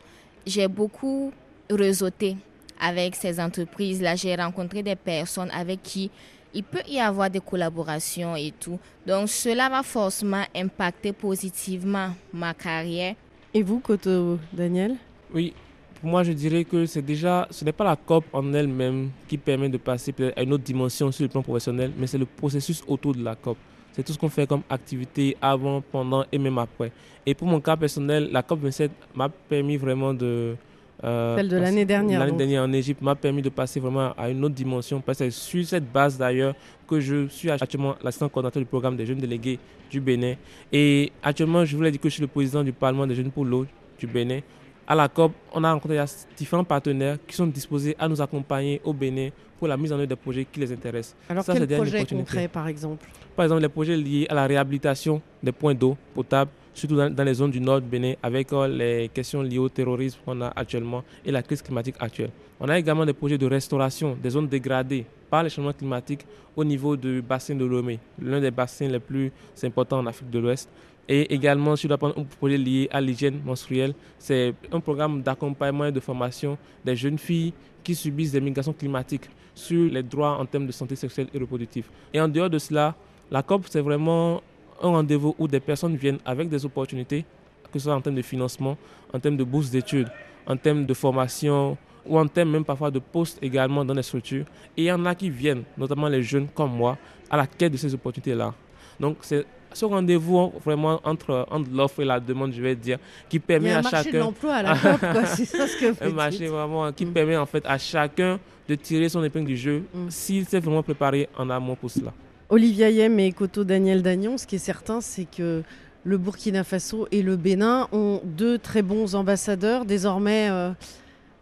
K: J'ai beaucoup réseauté avec ces entreprises-là. J'ai rencontré des personnes avec qui il peut y avoir des collaborations et tout. Donc cela va forcément impacter positivement ma carrière.
G: Et vous, Koto Daniel?
J: Oui, pour moi je dirais que c'est déjà, ce n'est pas la COP en elle-même qui permet de passer à une autre dimension sur le plan professionnel, mais c'est le processus autour de la COP. C'est tout ce qu'on fait comme activité avant, pendant et même après. Et pour mon cas personnel, la COP 27 m'a permis vraiment de
G: euh, Celle de l'année dernière.
J: L'année dernière en Égypte m'a permis de passer vraiment à une autre dimension. Parce que c'est sur cette base d'ailleurs que je suis actuellement l'assistant coordinateur du programme des jeunes délégués du Bénin. Et actuellement, je voulais dire que je suis le président du Parlement des jeunes pour l'eau du Bénin. À la COP, on a rencontré différents partenaires qui sont disposés à nous accompagner au Bénin pour la mise en œuvre des projets qui les intéressent.
G: Alors, Ça, quels projets concrets, par exemple?
J: Par exemple, les projets liés à la réhabilitation des points d'eau potable, surtout dans, les zones du nord du Bénin, avec euh, les questions liées au terrorisme qu'on a actuellement et la crise climatique actuelle. On a également des projets de restauration des zones dégradées par les changements climatiques au niveau du bassin de Lomé, l'un des bassins les plus importants en Afrique de l'Ouest. Et également, sur un projet lié à l'hygiène menstruelle, c'est un programme d'accompagnement et de formation des jeunes filles qui subissent des migrations climatiques sur les droits en termes de santé sexuelle et reproductive. Et en dehors de cela, la COP, c'est vraiment un rendez-vous où des personnes viennent avec des opportunités, que ce soit en termes de financement, en termes de bourse d'études, en termes de formation ou en termes même parfois de postes également dans les structures. Et il y en a qui viennent, notamment les jeunes comme moi, à la quête de ces opportunités-là. Donc c'est ce rendez-vous vraiment entre, entre l'offre et la demande, je vais dire, qui permet à chacun.
G: de l'emploi à la c'est ça ce que vous
J: Un marché vraiment qui mm. permet en fait à chacun de tirer son épingle du jeu mm. s'il s'est vraiment préparé en amont pour cela.
G: Olivia Yem et Koto Daniel Dagnon, ce qui est certain, c'est que le Burkina Faso et le Bénin ont deux très bons ambassadeurs. Désormais, euh,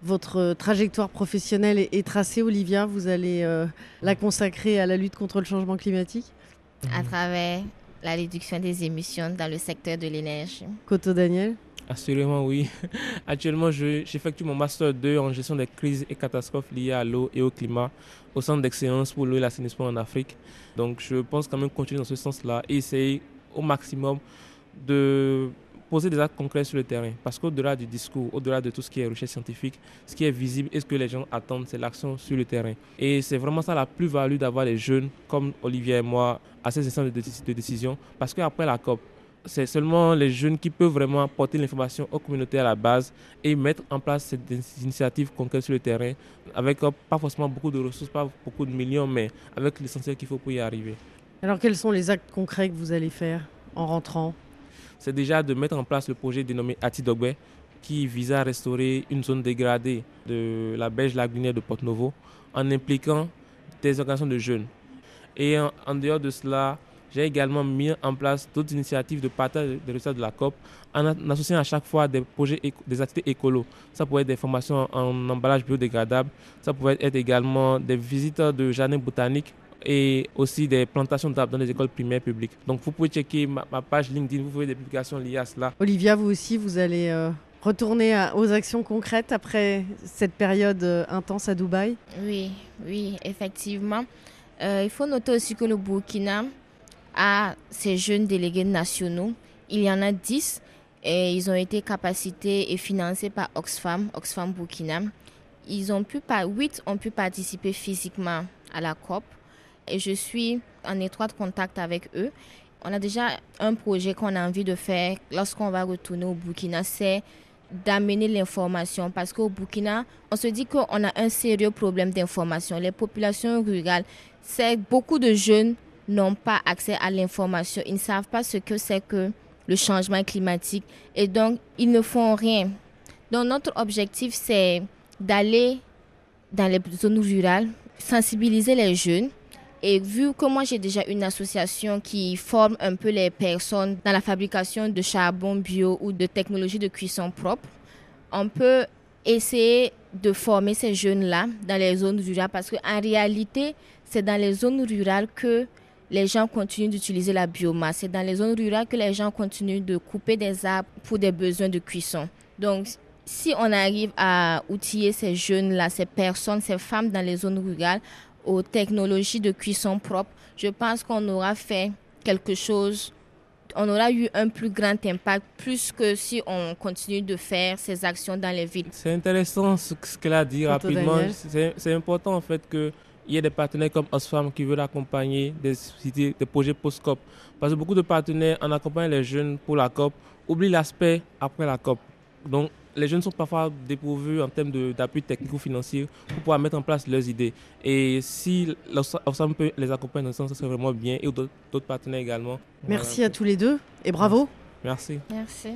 G: votre trajectoire professionnelle est, tracée, Olivia. Vous allez euh, la consacrer à la lutte contre le changement climatique?
K: À travers la réduction des émissions dans le secteur de l'énergie.
G: Koto Daniel?
J: Assurément, oui. Actuellement, j'effectue mon Master 2 en gestion des crises et catastrophes liées à l'eau et au climat au Centre d'excellence pour l'eau et l'assainissement en Afrique. Donc, je pense quand même continuer dans ce sens-là et essayer au maximum de poser des actes concrets sur le terrain. Parce qu'au-delà du discours, au-delà de tout ce qui est recherche scientifique, ce qui est visible et ce que les gens attendent, c'est l'action sur le terrain. Et c'est vraiment ça la plus-value d'avoir les jeunes comme Olivier et moi à ces instants de, décision. Parce qu'après la COP, c'est seulement les jeunes qui peuvent vraiment apporter l'information aux communautés à la base et mettre en place ces initiatives concrètes sur le terrain avec euh, pas forcément beaucoup de ressources, pas beaucoup de millions, mais avec l'essentiel qu'il faut pour y arriver.
G: Alors quels sont les actes concrets que vous allez faire en rentrant?
J: C'est déjà de mettre en place le projet dénommé Atidogbe qui vise à restaurer une zone dégradée de la berge lagunaire de Porto Novo en impliquant des organisations de jeunes. Et en dehors de cela, j'ai également mis en place d'autres initiatives de partage des résultats de la COP en associant à chaque fois des projets, des activités écolos. Ça pourrait être des formations en emballage biodégradable, ça pourrait être également des visites de jardins botaniques et aussi des plantations d'arbres dans les écoles primaires publiques. Donc vous pouvez checker ma, page LinkedIn, vous pouvez des publications liées à cela.
G: Olivia, vous aussi, vous allez euh, retourner aux actions concrètes après cette période euh, intense à Dubaï?
K: Oui, oui, effectivement. Euh, il faut noter aussi que le Burkina à ces jeunes délégués nationaux. Il y en a 10 et ils ont été capacités et financés par Oxfam, Oxfam Burkina. Ils ont pu, 8 ont pu participer physiquement à la COP et je suis en étroit contact avec eux. On a déjà un projet qu'on a envie de faire lorsqu'on va retourner au Burkina, c'est d'amener l'information parce qu'au Burkina, on se dit qu'on a un sérieux problème d'information. Les populations rurales, c'est beaucoup de jeunes n'ont pas accès à l'information. Ils ne savent pas ce que c'est que le changement climatique et donc ils ne font rien. Donc notre objectif, c'est d'aller dans les zones rurales, sensibiliser les jeunes. Et vu que moi j'ai déjà une association qui forme un peu les personnes dans la fabrication de charbon bio ou de technologies de cuisson propre, on peut essayer de former ces jeunes-là dans les zones rurales parce qu'en réalité, c'est dans les zones rurales que les gens continuent d'utiliser la biomasse. C'est dans les zones rurales que les gens continuent de couper des arbres pour des besoins de cuisson. Donc, si on arrive à outiller ces jeunes-là, ces personnes, ces femmes dans les zones rurales aux technologies de cuisson propre, je pense qu'on aura fait quelque chose on aura eu un plus grand impact, plus que si on continue de faire ces actions dans les villes.
J: C'est intéressant ce qu'elle a dit rapidement. C'est important en fait qu'il y ait des partenaires comme Osfam qui veulent accompagner des, des projets post-COP. Parce que beaucoup de partenaires, en accompagnant les jeunes pour la COP, oublient l'aspect après la COP. Donc les jeunes sont parfois dépourvus en termes d'appui technique ou financier pour pouvoir mettre en place leurs idées. Et si l'Oxfam peut les accompagner dans ce sens, ça serait vraiment bien, et d'autres partenaires également.
G: Merci à tous les deux et bravo.
J: Merci.
K: Merci.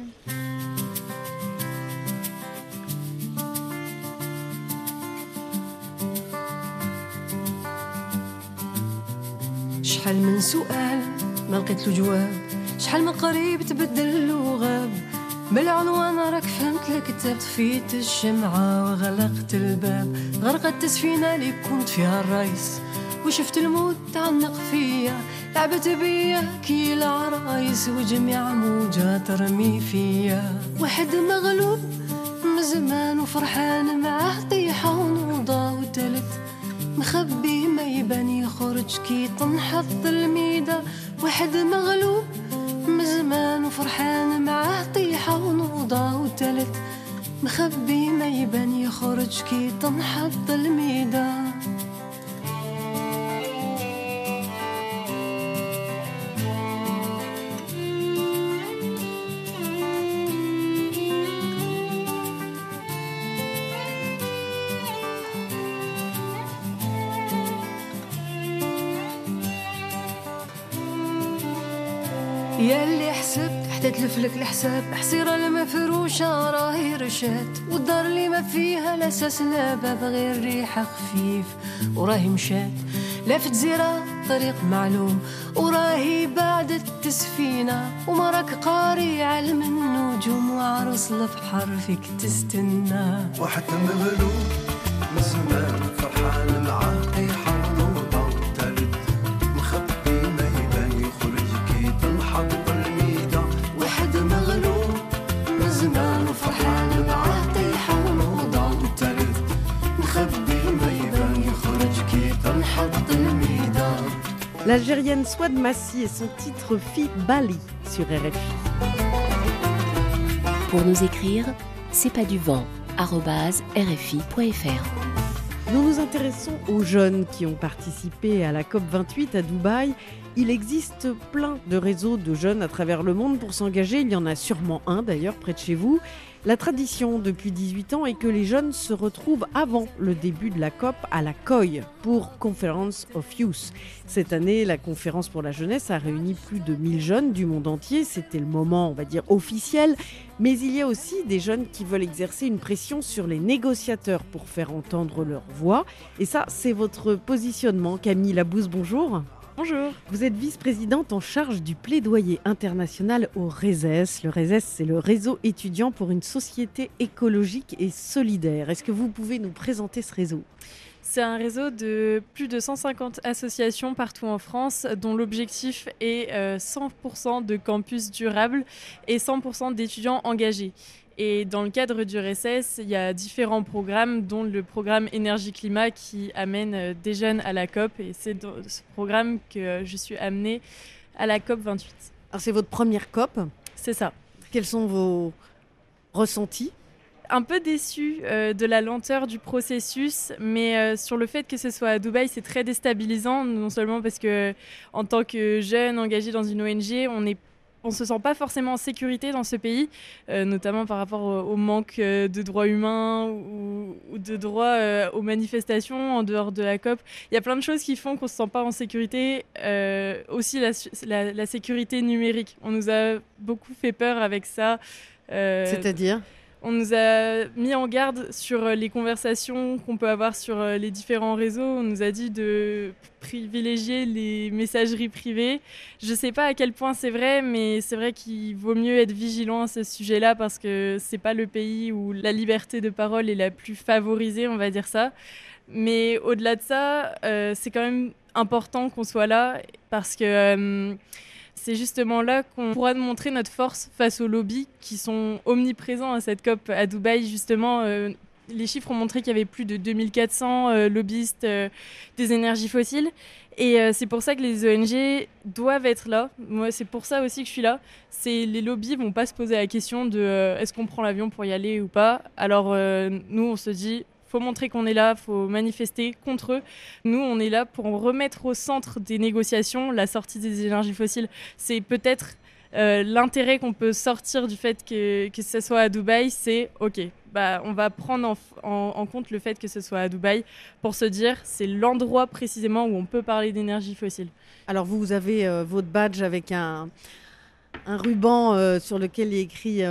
I: شحال من سؤال ما لقيت له جواب شحال من قريب تبدل وغاب بالعنوان راك فهمت لك كتبت فيت الشمعة وغلقت الباب. غرقت السفينة اللي كنت فيها الرئيس. وشفت الموت تعلق فيا. لعبت بيا كي العرايس وجميع موجة ترمي فيا. واحد مغلوب من زمان وفرحان معاه. طيحة ونوضة وتلت مخبي ما يبان. يخرج كي تنحط الميدة. واحد مغلوب من زمان وفرحان معاه طيحة ونوضة وتلت مخبي ما يبان يخرج كي تنحط الميدة تلفلك الحساب حصيرة المفروشة راهي رشات والدار اللي ما فيها لا ساس لا باب غير ريحة خفيف. وراهي مشات لا في جزيرة طريق معلوم. وراهي بعد التسفينة ومراك قاري علم النجوم. وعروس فيك تستنى.
L: واحد مغلوب من زمان فرحان.
G: L'Algérienne Swad Massi et son titre Fi Bali sur RFI.
B: Pour nous écrire, c'est pas du vent, rfi.fr.
G: Nous nous intéressons aux jeunes qui ont participé à la COP28 à Dubaï. Il existe plein de réseaux de jeunes à travers le monde pour s'engager. Il y en a sûrement un d'ailleurs près de chez vous. La tradition depuis 18 ans est que les jeunes se retrouvent avant le début de la COP à la COI pour Conference of Youth. Cette année, la conférence pour la jeunesse a réuni plus de 1000 jeunes du monde entier. C'était le moment, on va dire, officiel. Mais il y a aussi des jeunes qui veulent exercer une pression sur les négociateurs pour faire entendre leur voix. Et ça, c'est votre positionnement. Camille Labousse, bonjour.
M: Bonjour.
G: Vous êtes vice-présidente en charge du plaidoyer international au RESES. Le RESES, c'est le réseau étudiant pour une société écologique et solidaire. Est-ce que vous pouvez nous présenter ce réseau?
M: C'est un réseau de plus de 150 associations partout en France dont l'objectif est 100% de campus durables et 100% d'étudiants engagés. Et dans le cadre du RSS, il y a différents programmes, dont le programme Énergie-Climat qui amène des jeunes à la COP. Et c'est dans ce programme que je suis amenée à la COP 28.
G: Alors c'est votre première COP
M: C'est ça.
G: Quels sont vos ressentis?
M: Un peu déçu euh, de la lenteur du processus, mais euh, sur le fait que ce soit à Dubaï, c'est très déstabilisant, non seulement parce que en tant que jeune engagé dans une ONG, on est on se sent pas forcément en sécurité dans ce pays, euh, notamment par rapport au, manque de droits humains ou, de droits aux manifestations en dehors de la COP. Il y a plein de choses qui font qu'on se sent pas en sécurité. Aussi la, sécurité numérique. On nous a beaucoup fait peur avec ça.
G: C'est-à-dire?
M: On nous a mis en garde sur les conversations qu'on peut avoir sur les différents réseaux. On nous a dit de privilégier les messageries privées. Je ne sais pas à quel point c'est vrai, mais c'est vrai qu'il vaut mieux être vigilant à ce sujet-là parce que c'est pas le pays où la liberté de parole est la plus favorisée, on va dire ça. Mais au-delà de ça, euh, c'est quand même important qu'on soit là parce que euh, c'est justement là qu'on pourra montrer notre force face aux lobbies qui sont omniprésents à cette COP à Dubaï. Justement, euh, les chiffres ont montré qu'il y avait plus de 2400 euh, lobbyistes euh, des énergies fossiles. Et euh, c'est pour ça que les ONG doivent être là. Moi, c'est pour ça aussi que je suis là. Les lobbies vont pas se poser la question de est-ce qu'on prend l'avion pour y aller ou pas? Alors nous, on se dit faut montrer qu'on est là, faut manifester contre eux. Nous, on est là pour remettre au centre des négociations la sortie des énergies fossiles. C'est peut-être euh, l'intérêt qu'on peut sortir du fait que, que ce soit à Dubaï, c'est OK, bah, on va prendre en, compte le fait que ce soit à Dubaï pour se dire c'est l'endroit précisément où on peut parler d'énergie fossile.
G: Alors vous, vous avez euh, votre badge avec un, un ruban euh, sur lequel il est écrit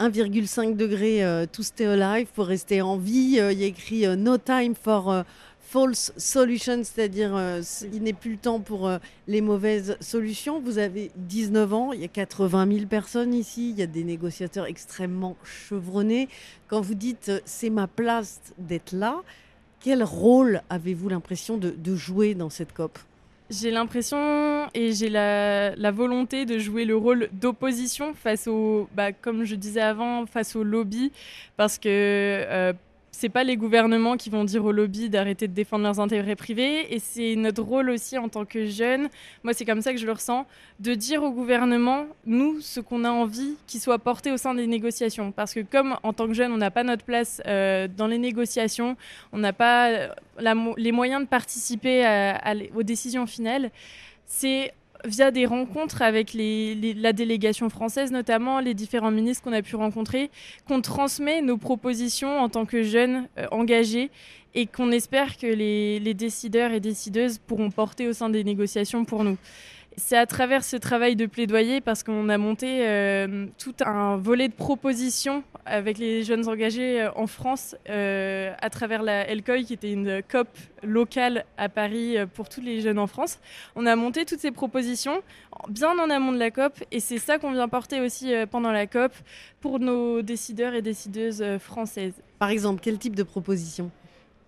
G: 1,5 degré euh, to stay alive pour rester en vie. Euh, il y a écrit euh, no time for false solutions, c'est-à-dire euh, il n'est plus le temps pour euh, les mauvaises solutions. Vous avez 19 ans, il y a 80 000 personnes ici, il y a des négociateurs extrêmement chevronnés. Quand vous dites euh, c'est ma place d'être là, quel rôle avez-vous l'impression de- de jouer dans cette COP?
M: J'ai l'impression et j'ai la, volonté de jouer le rôle d'opposition face au, bah, comme je disais avant, face au lobby, parce que euh, c'est pas les gouvernements qui vont dire au lobby d'arrêter de défendre leurs intérêts privés, et c'est notre rôle aussi en tant que jeunes. Moi, c'est comme ça que je le ressens, de dire au gouvernement, nous, ce qu'on a envie qui soit porté au sein des négociations, parce que comme en tant que jeunes, on n'a pas notre place euh, dans les négociations, on n'a pas euh, les moyens de participer aux décisions finales, c'est via des rencontres avec la délégation française, notamment les différents ministres qu'on a pu rencontrer, qu'on transmet nos propositions en tant que jeunes euh, engagés et qu'on espère que les décideurs et décideuses pourront porter au sein des négociations pour nous. C'est à travers ce travail de plaidoyer, parce qu'on a monté euh, tout un volet de propositions avec les jeunes engagés euh, en France, euh, à travers la LCOI, qui était une COP locale à Paris pour tous les jeunes en France. On a monté toutes ces propositions bien en amont de la COP, et c'est ça qu'on vient porter aussi pendant la COP pour nos décideurs et décideuses françaises.
G: Par exemple, quel type de proposition?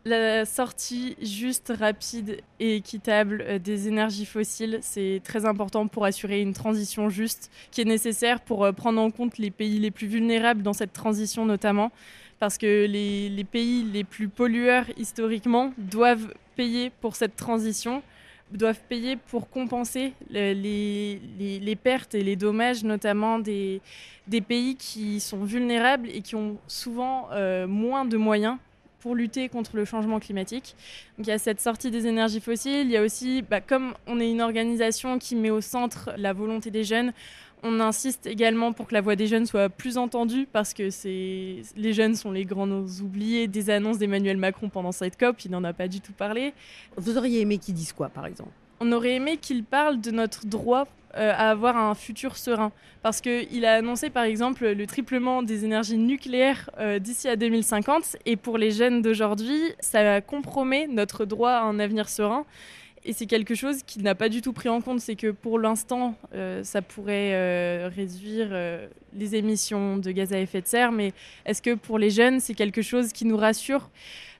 M: La sortie juste, rapide et équitable euh, des énergies fossiles, c'est très important pour assurer une transition juste qui est nécessaire pour euh, prendre en compte les pays les plus vulnérables dans cette transition notamment. Parce que les, pays les plus pollueurs historiquement doivent payer pour cette transition, doivent payer pour compenser le- les, pertes et les dommages notamment des, des pays qui sont vulnérables et qui ont souvent euh, moins de moyens pour lutter contre le changement climatique. Donc il y a cette sortie des énergies fossiles, il y a aussi, bah, comme on est une organisation qui met au centre la volonté des jeunes, on insiste également pour que la voix des jeunes soit plus entendue parce que les jeunes sont les grands oubliés des annonces d'Emmanuel Macron pendant cette COP, il n'en a pas du tout parlé.
G: Vous auriez aimé qu'ils disent quoi, par exemple?
M: On aurait aimé qu'il parle de notre droit euh, à avoir un futur serein. Parce qu'il a annoncé, par exemple, le triplement des énergies nucléaires euh, d'ici à 2050. Et pour les jeunes d'aujourd'hui, ça compromet notre droit à un avenir serein. Et c'est quelque chose qu'il n'a pas du tout pris en compte. C'est que pour l'instant, euh, ça pourrait réduire les émissions de gaz à effet de serre. Mais est-ce que pour les jeunes, c'est quelque chose qui nous rassure?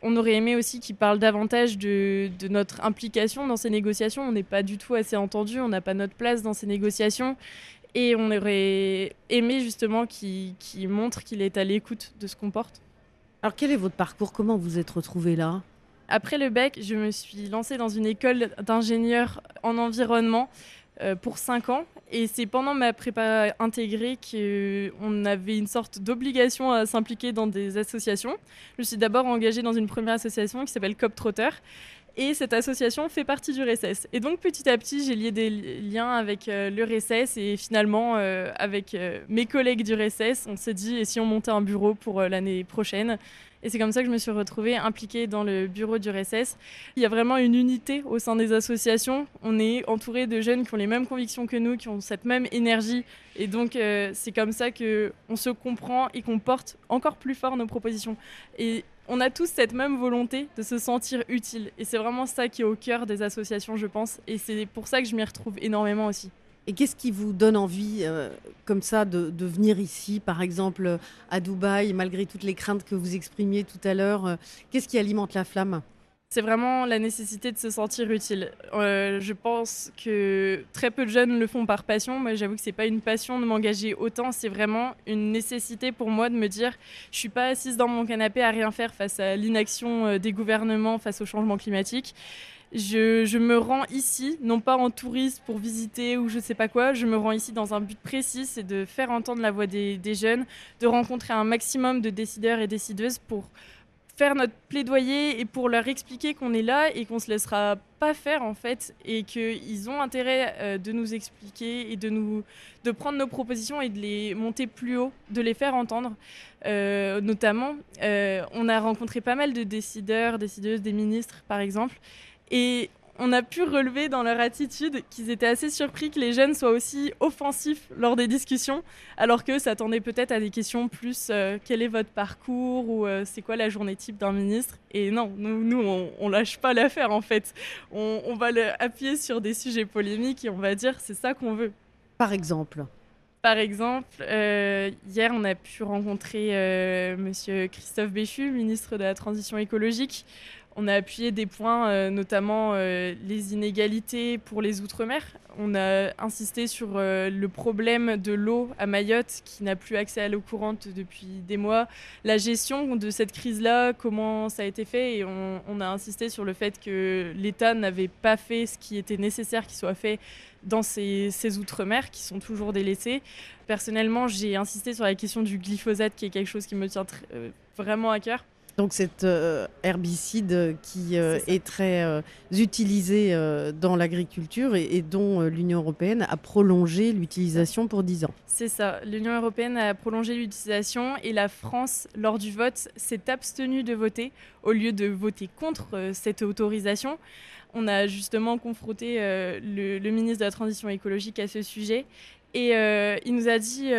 M: On aurait aimé aussi qu'il parle davantage de, de notre implication dans ces négociations. On n'est pas du tout assez entendu, on n'a pas notre place dans ces négociations. Et on aurait aimé justement qu'il montre qu'il est à l'écoute de ce qu'on porte.
G: Alors quel est votre parcours? Comment vous êtes retrouvé là?
M: Après le bac, je me suis lancée dans une école d'ingénieur en environnement pour 5 ans. Et c'est pendant ma prépa intégrée qu'on avait une sorte d'obligation à s'impliquer dans des associations. Je me suis d'abord engagée dans une première association qui s'appelle Cop Trotter. Et cette association fait partie du RSS. Et donc petit à petit, j'ai lié des li- liens avec euh, le RSS et finalement euh, avec euh, mes collègues du RSS, on s'est dit et si on montait un bureau pour l'année prochaine? Et c'est comme ça que je me suis retrouvée impliquée dans le bureau du RSS. Il y a vraiment une unité au sein des associations. On est entouré de jeunes qui ont les mêmes convictions que nous, qui ont cette même énergie. Et donc c'est comme ça que on se comprend et qu'on porte encore plus fort nos propositions. Et on a tous cette même volonté de se sentir utile. Et c'est vraiment ça qui est au cœur des associations, je pense. Et c'est pour ça que je m'y retrouve énormément aussi.
G: Et qu'est-ce qui vous donne envie, euh, comme ça, de, venir ici, par exemple, à Dubaï, malgré toutes les craintes que vous exprimiez tout à l'heure euh, Qu'est-ce qui alimente la flamme?
M: C'est vraiment la nécessité de se sentir utile. Euh, je pense que très peu de jeunes le font par passion. Moi, j'avoue que c'est pas une passion de m'engager autant. C'est vraiment une nécessité pour moi de me dire, je suis pas assise dans mon canapé à rien faire face à l'inaction euh, des gouvernements, face au changement climatique. Je, me rends ici, non pas en touriste pour visiter ou je sais pas quoi, je me rends ici dans un but précis, c'est de faire entendre la voix des jeunes, de rencontrer un maximum de décideurs et décideuses pour notre plaidoyer et pour leur expliquer qu'on est là et qu'on se laissera pas faire en fait et qu'ils ont intérêt euh, de nous expliquer et de nous de prendre nos propositions et de les monter plus haut, de les faire entendre. Euh, notamment, euh, on a rencontré pas mal de décideurs, décideuses, des ministres par exemple, et on a pu relever dans leur attitude qu'ils étaient assez surpris que les jeunes soient aussi offensifs lors des discussions, alors que s'attendaient peut-être à des questions plus euh, quel est votre parcours? ou euh, c'est quoi la journée type d'un ministre? Et non, nous, nous on, on lâche pas l'affaire en fait. On, on va le appuyer sur des sujets polémiques et on va dire c'est ça qu'on veut.
G: Par exemple
M: par exemple, euh, hier, on a pu rencontrer euh, Monsieur Christophe Béchu, ministre de la Transition écologique. On a appuyé des points, euh, notamment euh, les inégalités pour les Outre-mer. On a insisté sur euh, le problème de l'eau à Mayotte, qui n'a plus accès à l'eau courante depuis des mois, la gestion de cette crise-là, comment ça a été fait, et on, a insisté sur le fait que l'État n'avait pas fait ce qui était nécessaire qu'il soit fait dans ces, ces outre-mer qui sont toujours délaissés. Personnellement, j'ai insisté sur la question du glyphosate, qui est quelque chose qui me tient vraiment à cœur.
G: Donc cet euh, herbicide qui euh, est, est, très euh, utilisé dans l'agriculture et, et, dont l'Union européenne a prolongé l'utilisation pour 10 ans.
M: C'est ça, l'Union européenne a prolongé l'utilisation et la France, lors du vote, s'est abstenue de voter au lieu de voter contre cette autorisation. On a justement confronté le, le, ministre de la Transition écologique à ce sujet et il nous a dit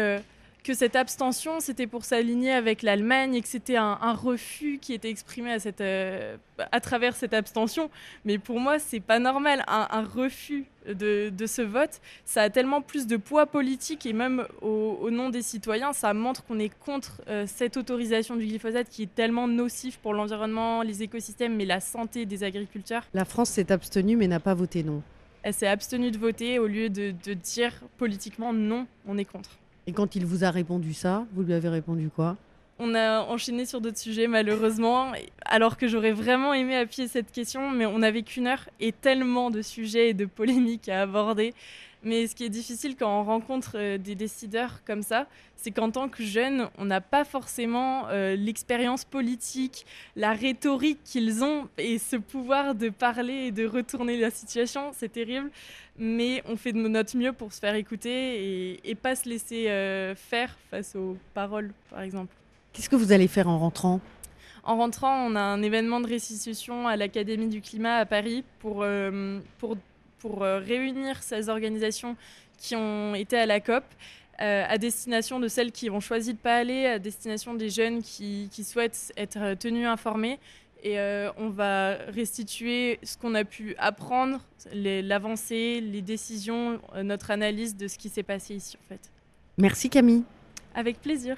M: que cette abstention, c'était pour s'aligner avec l'Allemagne et que c'était un, un, refus qui était exprimé à, cette, euh, à travers cette abstention. Mais pour moi, c'est pas normal. Un, un refus de, de, ce vote, ça a tellement plus de poids politique et même au, au nom des citoyens, ça montre qu'on est contre euh, cette autorisation du glyphosate qui est tellement nocif pour l'environnement, les écosystèmes, mais la santé des agriculteurs.
G: La France s'est abstenue mais n'a pas voté non.
M: Elle s'est abstenue de voter au lieu de, de dire politiquement non, on est contre.
G: Et quand il vous a répondu ça, vous lui avez répondu quoi?
M: On a enchaîné sur d'autres sujets malheureusement, alors que j'aurais vraiment aimé appuyer cette question, mais on n'avait qu'une heure et tellement de sujets et de polémiques à aborder. Mais ce qui est difficile quand on rencontre euh, des décideurs comme ça, c'est qu'en tant que jeune, on n'a pas forcément euh, l'expérience politique, la rhétorique qu'ils ont et ce pouvoir de parler et de retourner la situation. C'est terrible, mais on fait de notre mieux pour se faire écouter et, et pas se laisser euh, faire face aux paroles, par exemple.
G: Qu'est-ce que vous allez faire en rentrant?
M: En rentrant, on a un événement de restitution à l'Académie du climat à Paris pour, euh, pour pour euh, réunir ces organisations qui ont été à la COP euh, à destination de celles qui ont choisi de ne pas aller, à destination des jeunes qui, qui souhaitent être tenus informés. Et euh, on va restituer ce qu'on a pu apprendre, l'avancée, les, les, décisions, euh, notre analyse de ce qui s'est passé ici en fait.
G: Merci Camille.
M: Avec plaisir.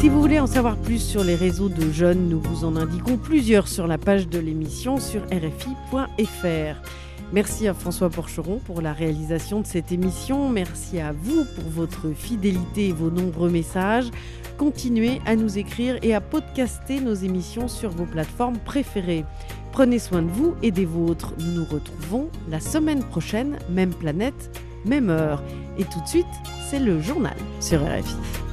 G: Si vous voulez en savoir plus sur les réseaux de jeunes, nous vous en indiquons plusieurs sur la page de l'émission sur rfi.fr. Merci à François Porcheron pour la réalisation de cette émission. Merci à vous pour votre fidélité et vos nombreux messages. Continuez à nous écrire et à podcaster nos émissions sur vos plateformes préférées. Prenez soin de vous et des vôtres. Nous nous retrouvons la semaine prochaine, même planète, même heure. Et tout de suite, c'est le journal sur RFI.